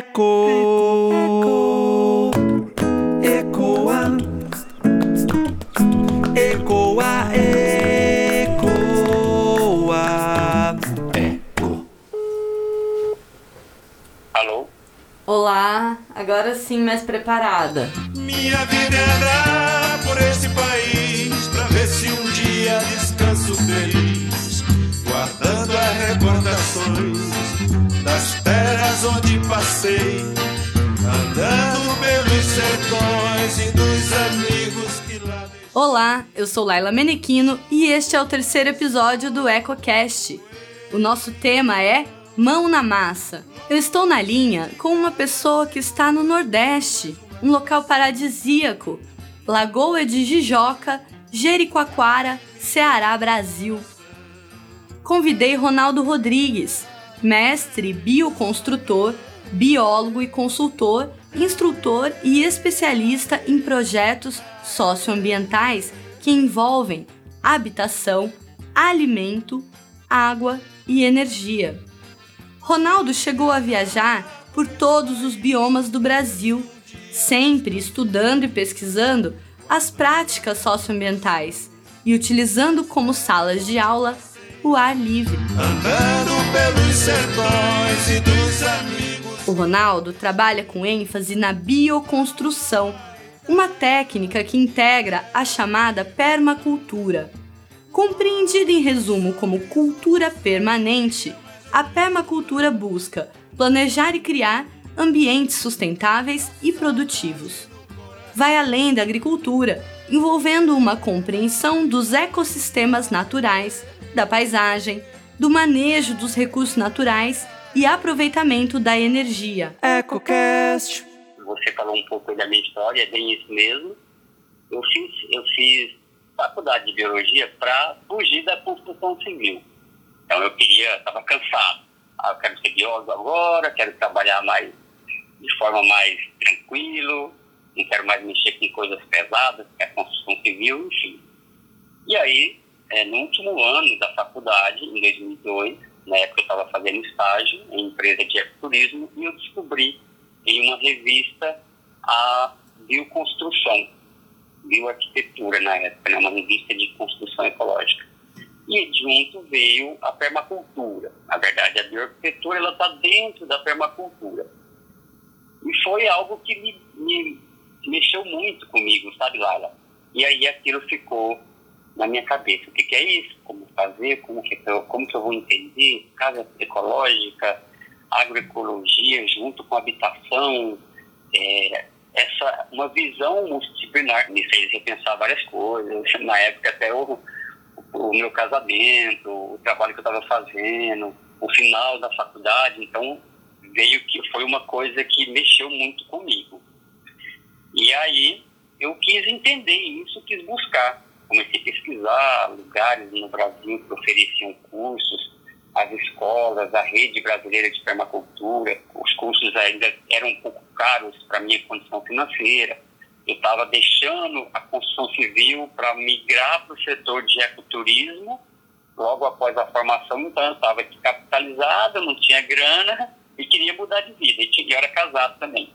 Eco, ecoa, ecoa, ecoa, eco. Alô? Olá, agora sim mais preparada. Minha vida é por esse país pra ver se um dia descanso feliz, recordações das terras onde passei, andando pelos sertões e dos amigos que lá. Olá, eu sou Laila Menequino e este é o terceiro episódio do EcoCast. O nosso tema é Mão na Massa. Eu estou na linha com uma pessoa que está no Nordeste, um local paradisíaco, Lagoa de Jijoca, Jericoacoara, Ceará, Brasil. Convidei Ronaldo Rodrigues, mestre bioconstrutor, biólogo e consultor, instrutor e especialista em projetos socioambientais que envolvem habitação, alimento, água e energia. Ronaldo chegou a viajar por todos os biomas do Brasil, sempre estudando e pesquisando as práticas socioambientais e utilizando como salas de aula o ar livre. Andando pelos sertões e dos amigos. O Ronaldo trabalha com ênfase na bioconstrução, uma técnica que integra a chamada permacultura. Compreendida em resumo como cultura permanente, a permacultura busca planejar e criar ambientes sustentáveis e produtivos. Vai além da agricultura, envolvendo uma compreensão dos ecossistemas naturais, da paisagem, do manejo dos recursos naturais e aproveitamento da energia. EcoCast. Você falou um pouco da minha história, é bem isso mesmo. Eu fiz, eu fiz faculdade de biologia para fugir da construção civil. Então eu queria, estava cansado. Ah, eu quero ser biólogo agora, quero trabalhar mais de forma mais tranquilo, não quero mais mexer com coisas pesadas, que é a construção civil, enfim. E aí, é, no último ano da faculdade, em 2002, na época eu estava fazendo estágio em empresa de ecoturismo e eu descobri em uma revista a bioconstrução, bioarquitetura na época, né, uma revista de construção ecológica. E junto veio a permacultura. Na verdade, a bioarquitetura ela está dentro da permacultura. E foi algo que me, me mexeu muito comigo, sabe, Laila? E aí aquilo ficou na minha cabeça. O que, que é isso? Como fazer? Como que, eu, como que eu vou entender? Casa ecológica, agroecologia junto com habitação, é, essa uma visão multidisciplinar me fez repensar várias coisas. Na época até o, o meu casamento, o trabalho que eu estava fazendo, o final da faculdade, então veio que foi uma coisa que mexeu muito comigo. E aí eu quis entender isso, quis buscar. Comecei a pesquisar lugares no Brasil que ofereciam cursos, as escolas, a rede brasileira de permacultura. Os cursos ainda eram um pouco caros para minha condição financeira. Eu estava deixando a construção civil para migrar para o setor de ecoturismo logo após a formação, então eu estava capitalizado, não tinha grana e queria mudar de vida. E eu era casado também.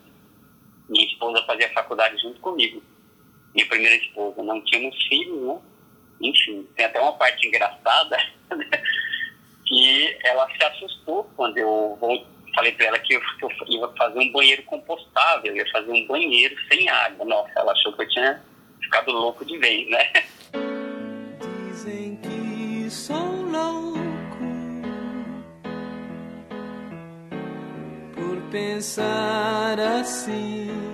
Minha esposa fazia faculdade junto comigo. Minha primeira esposa. Não tínhamos filhos, né? Enfim, tem até uma parte engraçada que ela se assustou quando eu falei para ela que eu, que eu ia fazer um banheiro compostável, ia fazer um banheiro sem água. Nossa, ela achou que eu tinha ficado louco de vez, né? Dizem que sou louco por pensar assim.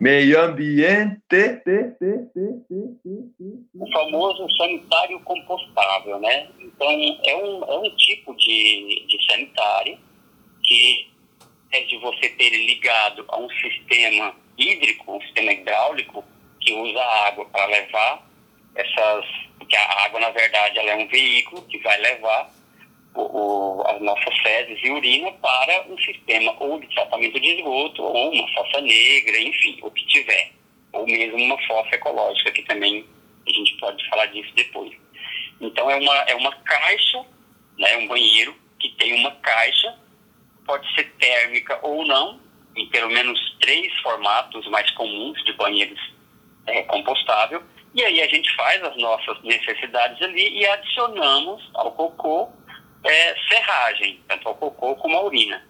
Meio ambiente. o famoso sanitário compostável, né? Então, é um, é um tipo de, de sanitário que é de você ter ligado a um sistema hídrico, um sistema hidráulico, que usa água para levar essas... Porque a água, na verdade, ela é um veículo que vai levar o, as nossas fezes e urina para um sistema ou de tratamento de esgoto, ou uma fossa negra, enfim, o que tiver. Ou mesmo uma fossa ecológica, que também a gente pode falar disso depois. Então é uma, é uma caixa, né, um banheiro que tem uma caixa pode ser térmica ou não, em pelo menos três formatos mais comuns de banheiros é, compostável. E aí a gente faz as nossas necessidades ali e adicionamos ao cocô é, serragem, tanto ao cocô como à urina.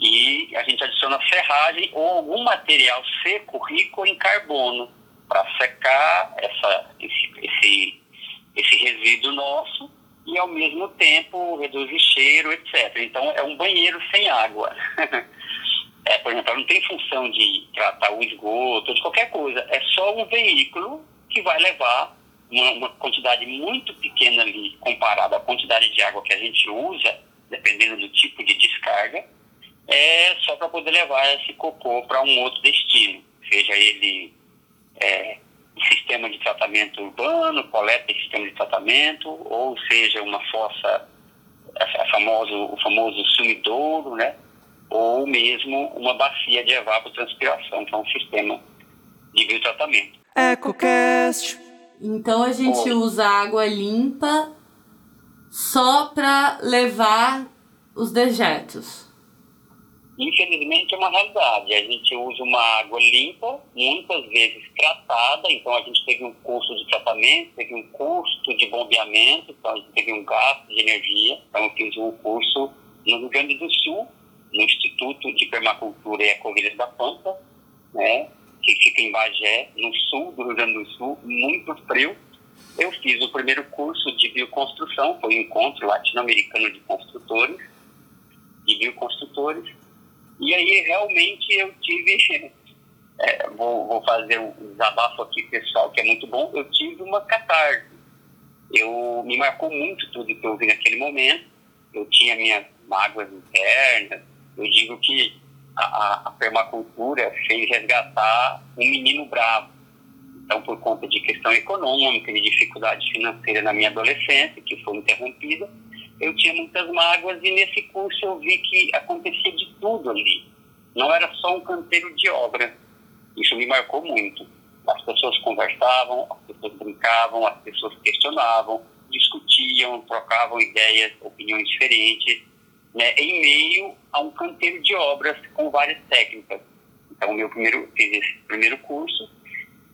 E a gente adiciona serragem ou algum material seco rico em carbono para secar essa, esse, esse, esse resíduo nosso e ao mesmo tempo reduzir cheiro, etc. Então é um banheiro sem água. é, por exemplo, não tem função de tratar o esgoto, de qualquer coisa. É só um veículo que vai levar uma, uma quantidade muito pequena ali comparada à quantidade de água que a gente usa, dependendo do tipo de descarga, é só para poder levar esse cocô para um outro destino, seja ele é, sistema de tratamento urbano, coleta de sistema de tratamento, ou seja, uma fossa, a famoso, o famoso sumidouro, né? ou mesmo uma bacia de evapotranspiração, que é um sistema de biotratamento. EcoCast. Então a gente usa água limpa só para levar os dejetos. Infelizmente é uma realidade. A gente usa uma água limpa, muitas vezes tratada, então a gente teve um custo de tratamento, teve um custo de bombeamento, então a gente teve um gasto de energia. Então eu fiz um curso no Rio Grande do Sul, no Instituto de Permacultura e Ecovilhas da Pampa, né, que fica em Bagé, no sul do Rio Grande do Sul, muito frio. Eu fiz o primeiro curso de bioconstrução, foi um encontro latino-americano de construtores, de bioconstrutores, e aí realmente eu tive, é, vou, vou fazer um desabafo aqui pessoal que é muito bom, eu tive uma catarse. Eu, me marcou muito tudo que eu vi naquele momento, eu tinha minhas mágoas internas, eu digo que a, a permacultura fez resgatar um menino bravo. Então, por conta de questão econômica, de dificuldade financeira na minha adolescência, que foi interrompida, eu tinha muitas mágoas e nesse curso eu vi que acontecia de tudo ali. Não era só um canteiro de obra. Isso me marcou muito. As pessoas conversavam, as pessoas brincavam, as pessoas questionavam, discutiam, trocavam ideias, opiniões diferentes, né, em meio a um canteiro de obras com várias técnicas. Então, meu primeiro fiz esse primeiro curso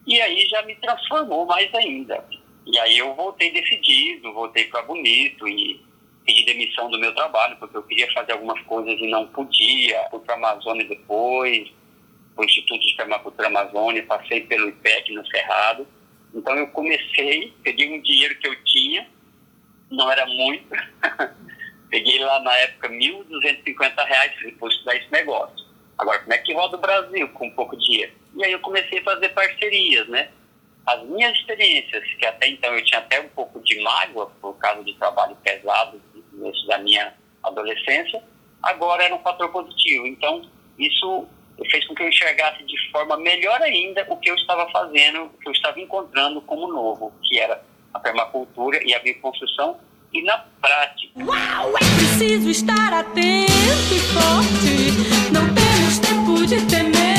e aí já me transformou mais ainda. E aí eu voltei decidido, voltei para Bonito e pedi demissão do meu trabalho, porque eu queria fazer algumas coisas e não podia. Fui para a Amazônia depois, o Instituto de Permacultura Amazônia, passei pelo IPEC no Cerrado. Então eu comecei, peguei um dinheiro que eu tinha, não era muito, peguei lá na época 1.250 reais para estudar esse negócio. Agora, como é que roda o Brasil com pouco dinheiro? E aí eu comecei a fazer parcerias, né? As minhas experiências, que até então eu tinha até um pouco de mágoa por causa de trabalho pesado da minha adolescência, agora era um fator positivo. Então, isso fez com que eu enxergasse de forma melhor ainda o que eu estava fazendo, o que eu estava encontrando como novo, que era a permacultura e a bioconstrução, e na prática. Uau, é preciso estar atento e forte, não temos tempo de temer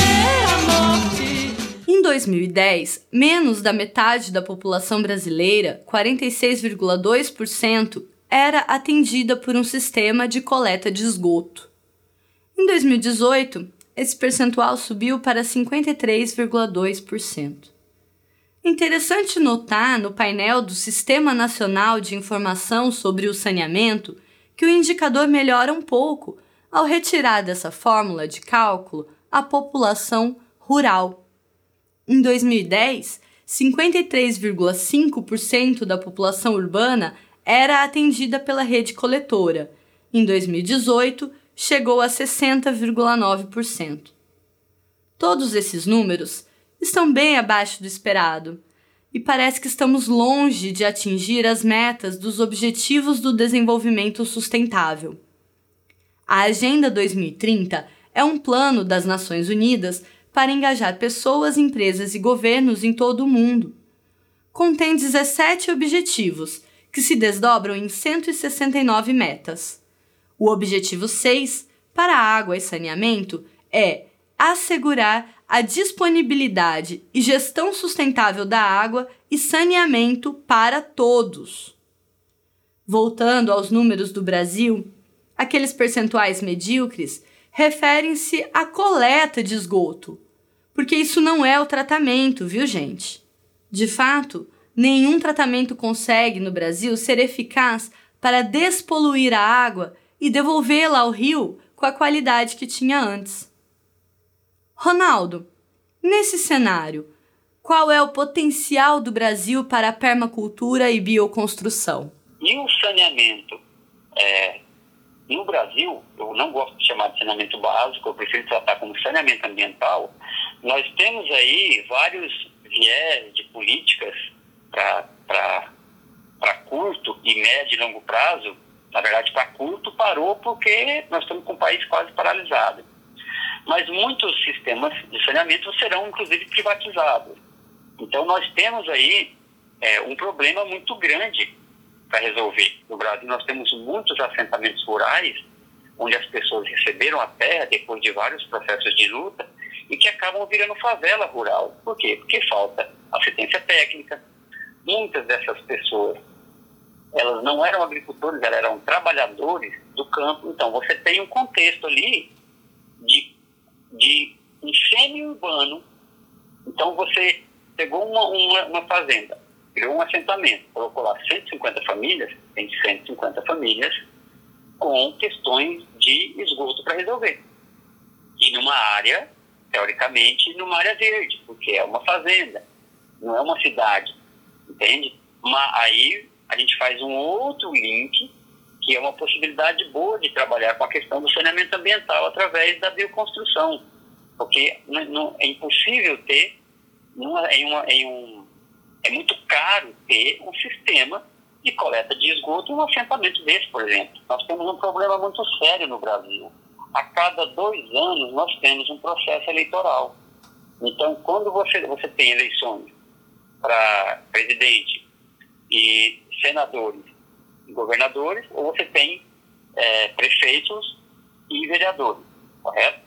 a morte. Em 2010, menos da metade da população brasileira, 46,2%, era atendida por um sistema de coleta de esgoto. Em 2018, esse percentual subiu para 53,2%. Interessante notar no painel do Sistema Nacional de Informação sobre o Saneamento que o indicador melhora um pouco ao retirar dessa fórmula de cálculo a população rural. Em 2010, 53,5% da população urbana era atendida pela rede coletora. Em 2018, chegou a 60,9%. Todos esses números estão bem abaixo do esperado e parece que estamos longe de atingir as metas dos Objetivos do Desenvolvimento Sustentável. A Agenda 2030 é um plano das Nações Unidas para engajar pessoas, empresas e governos em todo o mundo. Contém 17 objetivos que se desdobram em 169 metas. O objetivo 6, para água e saneamento, é assegurar a disponibilidade e gestão sustentável da água e saneamento para todos. Voltando aos números do Brasil, Aqueles percentuais medíocres referem-se à coleta de esgoto, porque isso não é o tratamento, viu, gente? De fato, nenhum tratamento consegue no Brasil ser eficaz para despoluir a água e devolvê-la ao rio com a qualidade que tinha antes. Ronaldo, nesse cenário, qual é o potencial do Brasil para a permacultura e bioconstrução? E o saneamento? É, no Brasil, eu não gosto de chamar de saneamento básico, eu prefiro tratar como saneamento ambiental. Nós temos aí vários viés de políticas para curto e médio e longo prazo. Na verdade, para curto parou porque nós estamos com o país quase paralisado. Mas muitos sistemas de saneamento serão, inclusive, privatizados. Então, nós temos aí é, um problema muito grande para resolver. No Brasil, nós temos muitos assentamentos rurais, onde as pessoas receberam a terra depois de vários processos de luta e que acabam virando favela rural. Por quê? Porque falta assistência técnica. Muitas dessas pessoas, elas não eram agricultores, elas eram trabalhadores do campo. Então, você tem um contexto ali de, de um semi-urbano. Então, você pegou uma, uma, uma fazenda, criou um assentamento, colocou lá 150 famílias, tem 150 famílias com questões de esgoto para resolver. E numa área, teoricamente, numa área verde, porque é uma fazenda, não é uma cidade, entende? Mas aí a gente faz um outro link, que é uma possibilidade boa de trabalhar com a questão do saneamento ambiental através da bioconstrução, porque não, não, é impossível ter, em, uma, em um é muito caro ter um sistema de coleta de esgoto em um assentamento desse, por exemplo. Nós temos um problema muito sério no Brasil. A cada dois anos nós temos um processo eleitoral. Então, quando você, você tem eleições para presidente e senadores governadores, ou você tem é, prefeitos e vereadores, correto?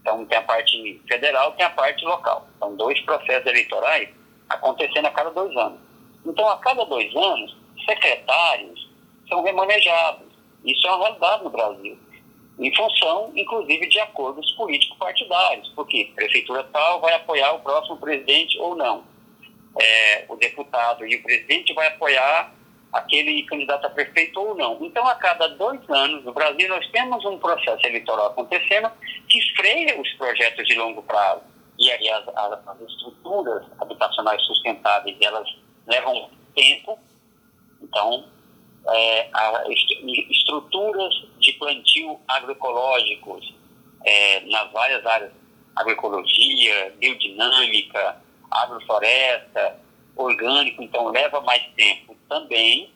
Então, tem a parte federal, tem a parte local. São dois processos eleitorais acontecendo a cada dois anos. Então, a cada dois anos, secretários são remanejados. Isso é uma realidade no Brasil. Em função, inclusive, de acordos político-partidários. Porque prefeitura tal vai apoiar o próximo presidente ou não. É, o deputado e o presidente vai apoiar aquele candidato a prefeito ou não. Então, a cada dois anos, no Brasil, nós temos um processo eleitoral acontecendo que freia os projetos de longo prazo e aí as, as, as estruturas habitacionais sustentáveis, elas levam tempo, então é, estruturas de plantio agroecológicos é, nas várias áreas, agroecologia, biodinâmica, agrofloresta, orgânico, então leva mais tempo também.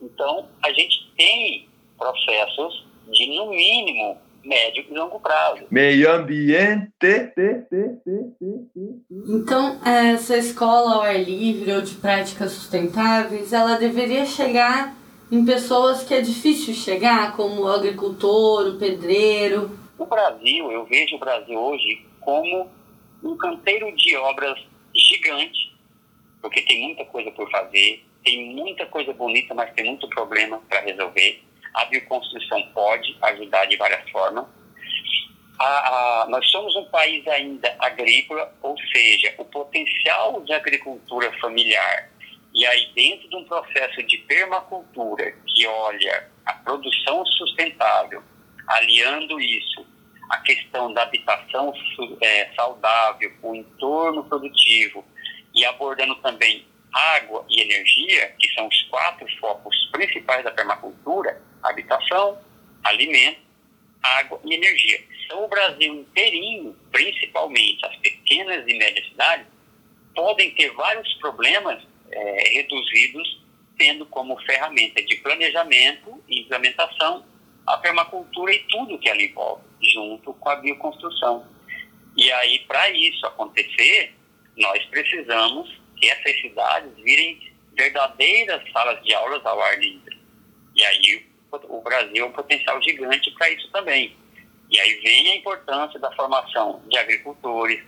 Então a gente tem processos de, no mínimo, médio e longo prazo. Meio ambiente. Então, essa escola ao ar livre ou de práticas sustentáveis, ela deveria chegar em pessoas que é difícil chegar, como o agricultor, o pedreiro. O Brasil, eu vejo o Brasil hoje como um canteiro de obras gigante, porque tem muita coisa por fazer, tem muita coisa bonita, mas tem muito problema para resolver a bioconstrução pode ajudar de várias formas. A, a, nós somos um país ainda agrícola, ou seja, o potencial de agricultura familiar e aí dentro de um processo de permacultura que olha a produção sustentável, aliando isso à questão da habitação é, saudável, o entorno produtivo e abordando também água e energia, que são os quatro focos principais da permacultura, habitação, alimento, água e energia. Então, o Brasil inteirinho, principalmente as pequenas e médias cidades, podem ter vários problemas é, reduzidos, tendo como ferramenta de planejamento e implementação a permacultura e tudo que ela envolve, junto com a bioconstrução. E aí, para isso acontecer, nós precisamos que essas cidades virem verdadeiras salas de aulas ao ar livre. E aí, o Brasil é um potencial gigante para isso também. E aí vem a importância da formação de agricultores,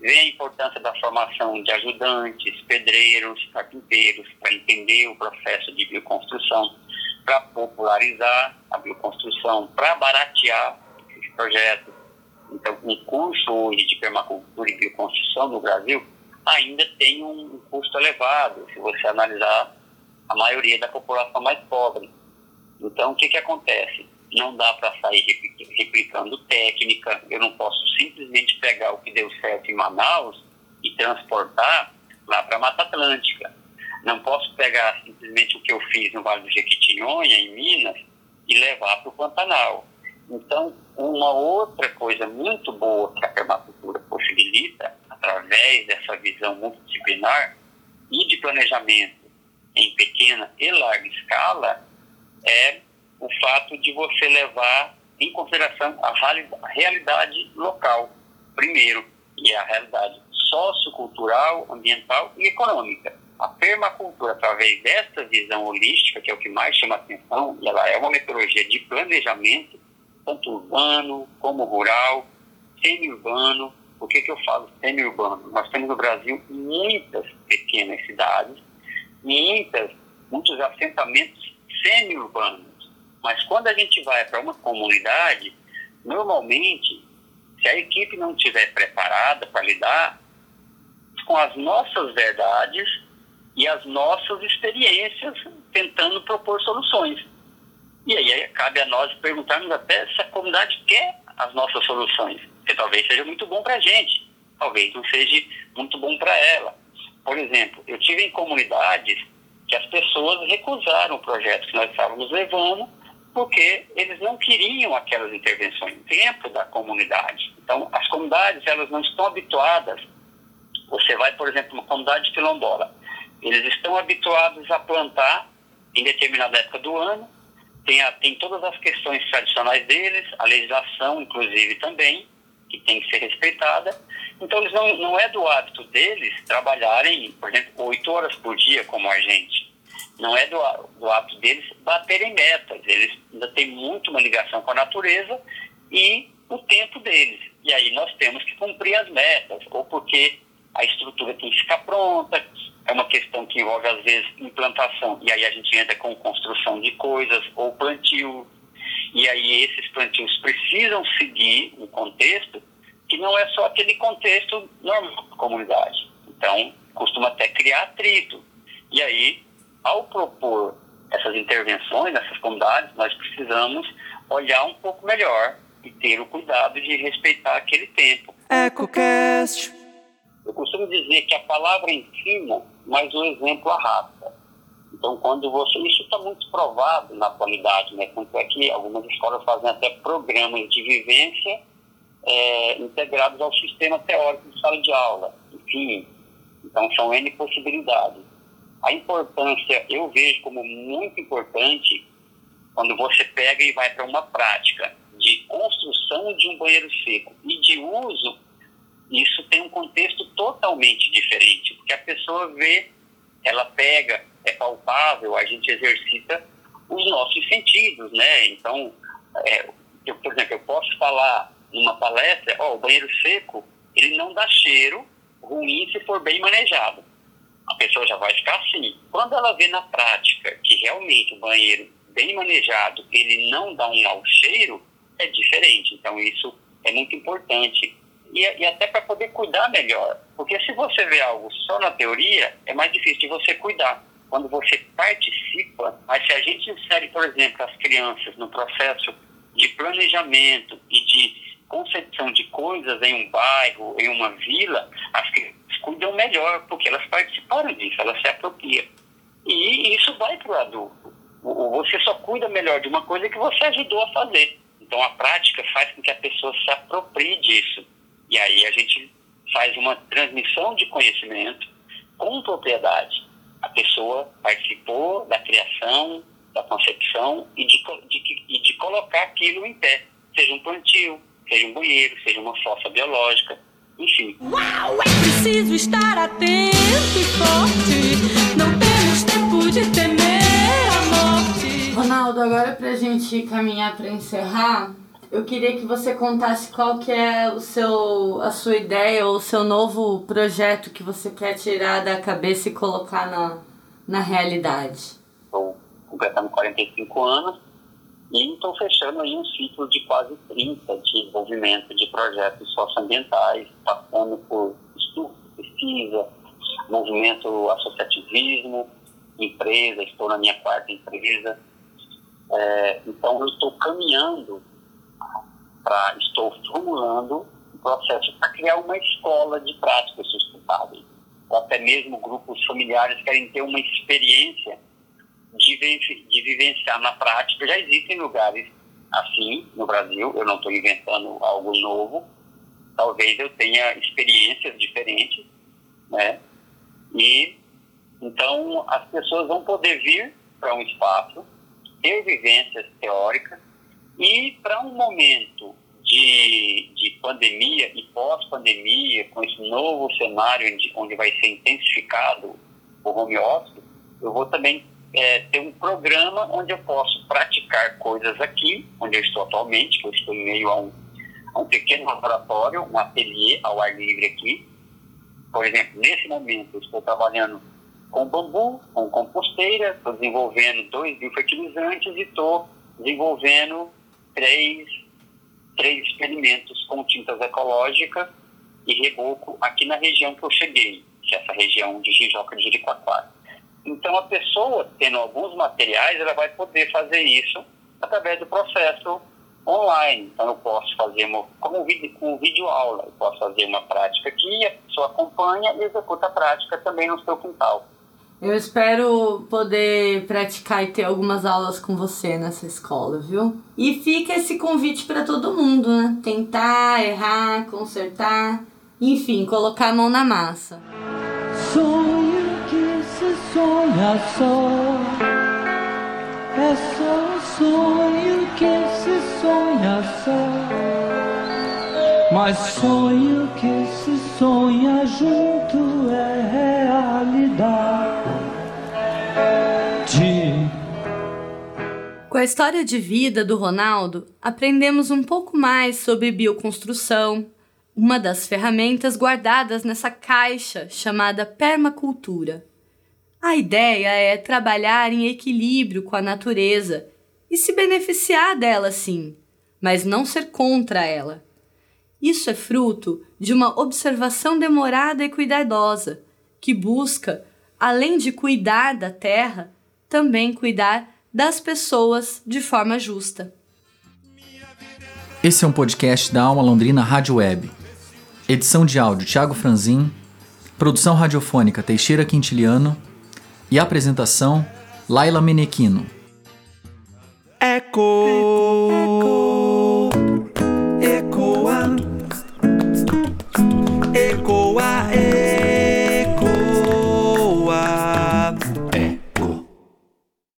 vem a importância da formação de ajudantes, pedreiros, carpinteiros, para entender o processo de bioconstrução. para popularizar a bioconstrução, para baratear esses projetos. Então, um curso hoje de permacultura e bioconstrução no Brasil ainda tem um custo elevado, se você analisar a maioria da população mais pobre. Então, o que, que acontece? Não dá para sair replicando técnica, eu não posso simplesmente pegar o que deu certo em Manaus e transportar lá para a Mata Atlântica. Não posso pegar simplesmente o que eu fiz no Vale do Jequitinhonha, em Minas, e levar para o Pantanal. Então, uma outra coisa muito boa que a permacultura possibilita, através dessa visão multidisciplinar e de planejamento em pequena e larga escala, é o fato de você levar em consideração a realidade local, primeiro, e a realidade sociocultural, ambiental e econômica. A permacultura, através dessa visão holística, que é o que mais chama atenção, e ela é uma metodologia de planejamento, tanto urbano como rural, semi-urbano. Por que, que eu falo semi-urbano? Nós temos no Brasil muitas pequenas cidades, muitas, muitos assentamentos semi-urbanos. Mas quando a gente vai para uma comunidade, normalmente, se a equipe não estiver preparada para lidar com as nossas verdades e as nossas experiências, tentando propor soluções. E aí cabe a nós perguntarmos até se a comunidade quer as nossas soluções, que talvez seja muito bom para a gente, talvez não seja muito bom para ela. Por exemplo, eu tive em comunidades que as pessoas recusaram o projeto que nós estávamos levando porque eles não queriam aquelas intervenções dentro da comunidade. Então, as comunidades elas não estão habituadas. Você vai, por exemplo, uma comunidade quilombola, eles estão habituados a plantar em determinada época do ano, tem, a, tem todas as questões tradicionais deles, a legislação, inclusive, também, que tem que ser respeitada. Então, eles não, não é do hábito deles trabalharem, por exemplo, oito horas por dia, como a gente. Não é do, do hábito deles baterem metas. Eles ainda têm muito uma ligação com a natureza e o tempo deles. E aí nós temos que cumprir as metas, ou porque a estrutura tem que ficar pronta, é uma questão que envolve, às vezes, implantação, e aí a gente entra com construção de coisas, ou plantio, e aí esses plantios precisam seguir um contexto que não é só aquele contexto normal da comunidade. Então, costuma até criar atrito. E aí, ao propor essas intervenções nessas comunidades, nós precisamos olhar um pouco melhor e ter o cuidado de respeitar aquele tempo. EcoCast. Eu costumo dizer que a palavra ensina, mas o exemplo arrasta. Então, quando você. Isso está muito provado na atualidade, né? Tanto é que algumas escolas fazem até programas de vivência é, integrados ao sistema teórico de sala de aula. Enfim, então são N possibilidades. A importância, eu vejo como muito importante quando você pega e vai para uma prática de construção de um banheiro seco e de uso, isso tem um contexto totalmente diferente, porque a pessoa vê, ela pega, é palpável, a gente exercita os nossos sentidos, né? Então, é, eu, por exemplo, eu posso falar numa palestra, ó, oh, o banheiro seco, ele não dá cheiro ruim se for bem manejado. A pessoa já vai ficar assim. Quando ela vê na prática que realmente o banheiro bem manejado, ele não dá um mau cheiro, é diferente. Então, isso é muito importante. E, e até para poder cuidar melhor. Porque se você vê algo só na teoria, é mais difícil de você cuidar quando você participa, mas se a gente insere, por exemplo, as crianças no processo de planejamento e de concepção de coisas em um bairro, em uma vila, as crianças cuidam melhor, porque elas participaram disso, elas se apropriam. E isso vai para o adulto. Você só cuida melhor de uma coisa que você ajudou a fazer. Então a prática faz com que a pessoa se aproprie disso. E aí a gente faz uma transmissão de conhecimento com propriedade a pessoa participou da criação, da concepção e de, de, de, de colocar aquilo em pé, seja um plantio, seja um banheiro, seja uma fossa biológica, enfim. Uau, é preciso estar atento e forte, não temos tempo de temer a morte. Ronaldo, agora pra gente caminhar para encerrar, eu queria que você contasse qual que é o seu, a sua ideia ou o seu novo projeto que você quer tirar da cabeça e colocar na, na realidade. Então, completando 45 anos, e estou fechando aí um ciclo de quase 30 de desenvolvimento de projetos socioambientais, passando por estudo, pesquisa, movimento associativismo, empresa, estou na minha quarta empresa. É, então, eu estou caminhando para, estou formulando um processo para criar uma escola de práticas sustentáveis. Ou até mesmo grupos familiares querem ter uma experiência de, de vivenciar na prática. Já existem lugares assim no Brasil, eu não estou inventando algo novo. Talvez eu tenha experiências diferentes, né? E então as pessoas vão poder vir para um espaço, ter vivências teóricas e para um momento de, de pandemia e pós-pandemia, com esse novo cenário onde, vai ser intensificado o home office, eu vou também é, ter um programa onde eu posso praticar coisas aqui, onde eu estou atualmente, que eu estou em meio a um, a um pequeno laboratório, um ateliê ao ar livre aqui. Por exemplo, nesse momento eu estou trabalhando com bambu, com composteira, estou desenvolvendo dois biofertilizantes e estou desenvolvendo três, três experimentos com tintas ecológicas e reboco aqui na região que eu cheguei, que é essa região de Jijoca de Jericoacoara. Então, a pessoa, tendo alguns materiais, ela vai poder fazer isso através do processo online. Então, eu posso fazer uma, como vídeo, com vídeo aula, eu posso fazer uma prática aqui, a pessoa acompanha e executa a prática também no seu quintal. Eu espero poder praticar e ter algumas aulas com você nessa escola, viu? E fica esse convite para todo mundo, né? Tentar, errar, consertar, enfim, colocar a mão na massa. Sonho que se sonha só, é só sonho que se sonha só. Mas sonho que se sonha junto é realidade. Com a história de vida do Ronaldo, aprendemos um pouco mais sobre bioconstrução, uma das ferramentas guardadas nessa caixa chamada permacultura. A ideia é trabalhar em equilíbrio com a natureza e se beneficiar dela sim, mas não ser contra ela. Isso é fruto de uma observação demorada e cuidadosa, que busca, além de cuidar da terra, também cuidar das pessoas de forma justa. Esse é um podcast da Alma Londrina Rádio Web. Edição de áudio Thiago Franzin, produção radiofônica Teixeira Quintiliano e apresentação Laila Menequino. Eco.